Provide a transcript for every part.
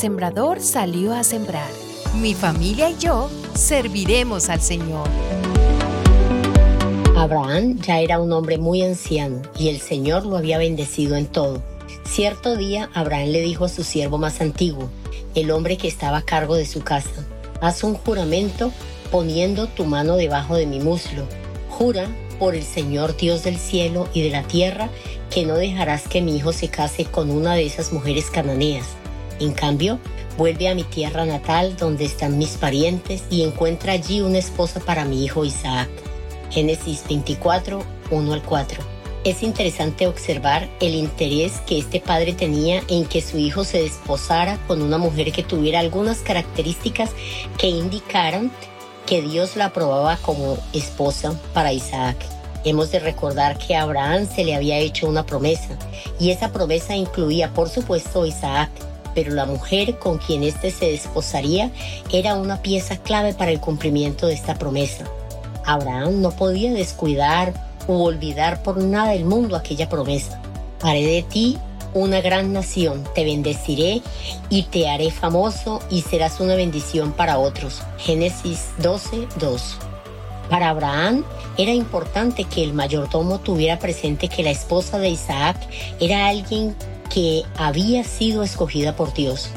sembrador salió a sembrar. Mi familia y yo serviremos al Señor. Abraham ya era un hombre muy anciano y el Señor lo había bendecido en todo. Cierto día Abraham le dijo a su siervo más antiguo, el hombre que estaba a cargo de su casa, haz un juramento poniendo tu mano debajo de mi muslo. Jura por el Señor Dios del cielo y de la tierra que no dejarás que mi hijo se case con una de esas mujeres cananeas. En cambio, vuelve a mi tierra natal donde están mis parientes y encuentra allí una esposa para mi hijo Isaac. Génesis 24, 1 al 4. Es interesante observar el interés que este padre tenía en que su hijo se desposara con una mujer que tuviera algunas características que indicaran que Dios la aprobaba como esposa para Isaac. Hemos de recordar que a Abraham se le había hecho una promesa y esa promesa incluía por supuesto Isaac, pero la mujer con quien éste se desposaría era una pieza clave para el cumplimiento de esta promesa. Abraham no podía descuidar o olvidar por nada del mundo aquella promesa. Haré de ti una gran nación, te bendeciré y te haré famoso y serás una bendición para otros. Génesis 12, 2. Para Abraham era importante que el mayordomo tuviera presente que la esposa de Isaac era alguien que había sido escogida por Dios,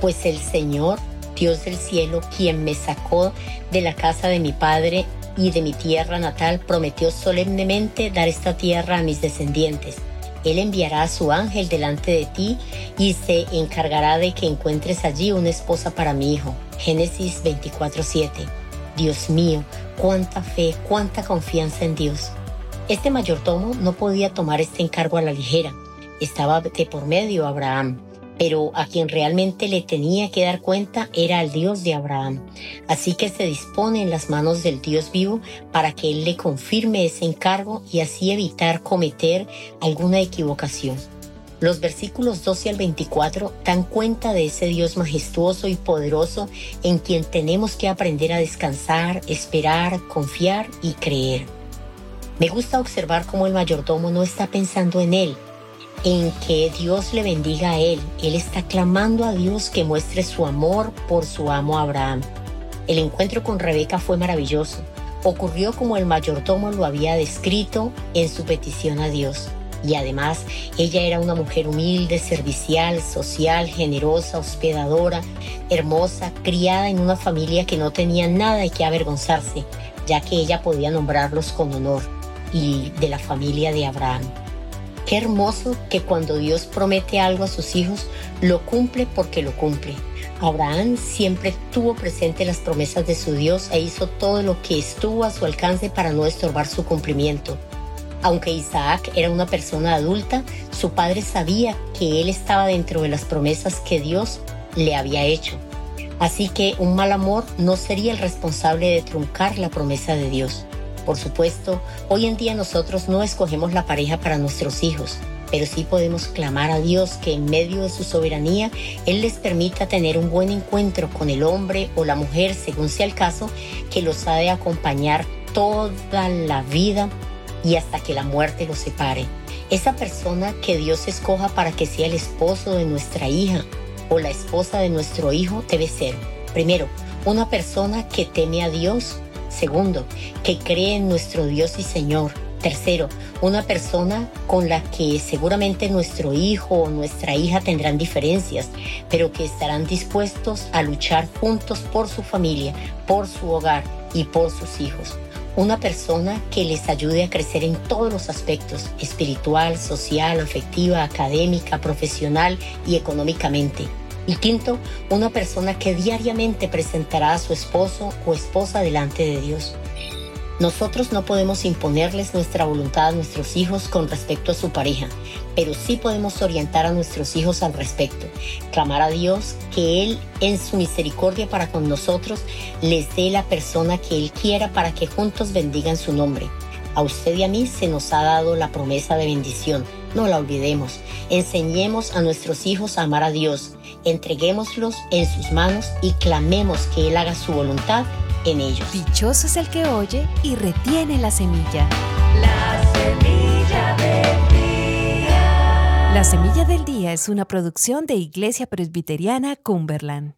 pues el Señor, Dios del cielo, quien me sacó de la casa de mi padre y de mi tierra natal, prometió solemnemente dar esta tierra a mis descendientes. Él enviará a su ángel delante de ti y se encargará de que encuentres allí una esposa para mi hijo. Génesis 24:7. Dios mío, cuánta fe, cuánta confianza en Dios. Este mayordomo no podía tomar este encargo a la ligera. Estaba de por medio Abraham pero a quien realmente le tenía que dar cuenta era al Dios de Abraham. Así que se dispone en las manos del Dios vivo para que Él le confirme ese encargo y así evitar cometer alguna equivocación. Los versículos 12 al 24 dan cuenta de ese Dios majestuoso y poderoso en quien tenemos que aprender a descansar, esperar, confiar y creer. Me gusta observar cómo el mayordomo no está pensando en él, en que Dios le bendiga a él. Él está clamando a Dios que muestre su amor por su amo Abraham. El encuentro con Rebeca fue maravilloso. Ocurrió como el mayordomo lo había descrito en su petición a Dios. Y además, ella era una mujer humilde, servicial, social, generosa, hospedadora, hermosa, criada en una familia que no tenía nada de qué avergonzarse, ya que ella podía nombrarlos con honor, y de la familia de Abraham. Qué hermoso que cuando Dios promete algo a sus hijos, lo cumple porque lo cumple. Abraham siempre tuvo presente las promesas de su Dios e hizo todo lo que estuvo a su alcance para no estorbar su cumplimiento. Aunque Isaac era una persona adulta, su padre sabía que él estaba dentro de las promesas que Dios le había hecho. Así que un mal amor no sería el responsable de truncar la promesa de Dios. Por supuesto, hoy en día nosotros no escogemos la pareja para nuestros hijos, pero sí podemos clamar a Dios que en medio de su soberanía Él les permita tener un buen encuentro con el hombre o la mujer, según sea el caso, que los ha de acompañar toda la vida y hasta que la muerte los separe. Esa persona que Dios escoja para que sea el esposo de nuestra hija o la esposa de nuestro hijo debe ser, primero, una persona que teme a Dios Segundo, que cree en nuestro Dios y Señor. Tercero, una persona con la que seguramente nuestro hijo o nuestra hija tendrán diferencias, pero que estarán dispuestos a luchar juntos por su familia, por su hogar y por sus hijos. Una persona que les ayude a crecer en todos los aspectos, espiritual, social, afectiva, académica, profesional y económicamente y quinto, una persona que diariamente presentará a su esposo o esposa delante de Dios. Nosotros no podemos imponerles nuestra voluntad a nuestros hijos con respecto a su pareja, pero sí podemos orientar a nuestros hijos al respecto, clamar a Dios que Él en su misericordia para con nosotros les dé la persona que Él quiera para que juntos bendigan su nombre. A usted y a mí se nos ha dado la promesa de bendición, no la olvidemos. Enseñemos a nuestros hijos a amar a Dios entreguémoslos en sus manos y clamemos que Él haga su voluntad en ellos. Dichoso es el que oye y retiene la semilla. La semilla del día. La La Semilla del Día es una producción de Iglesia Presbiteriana Cumberland.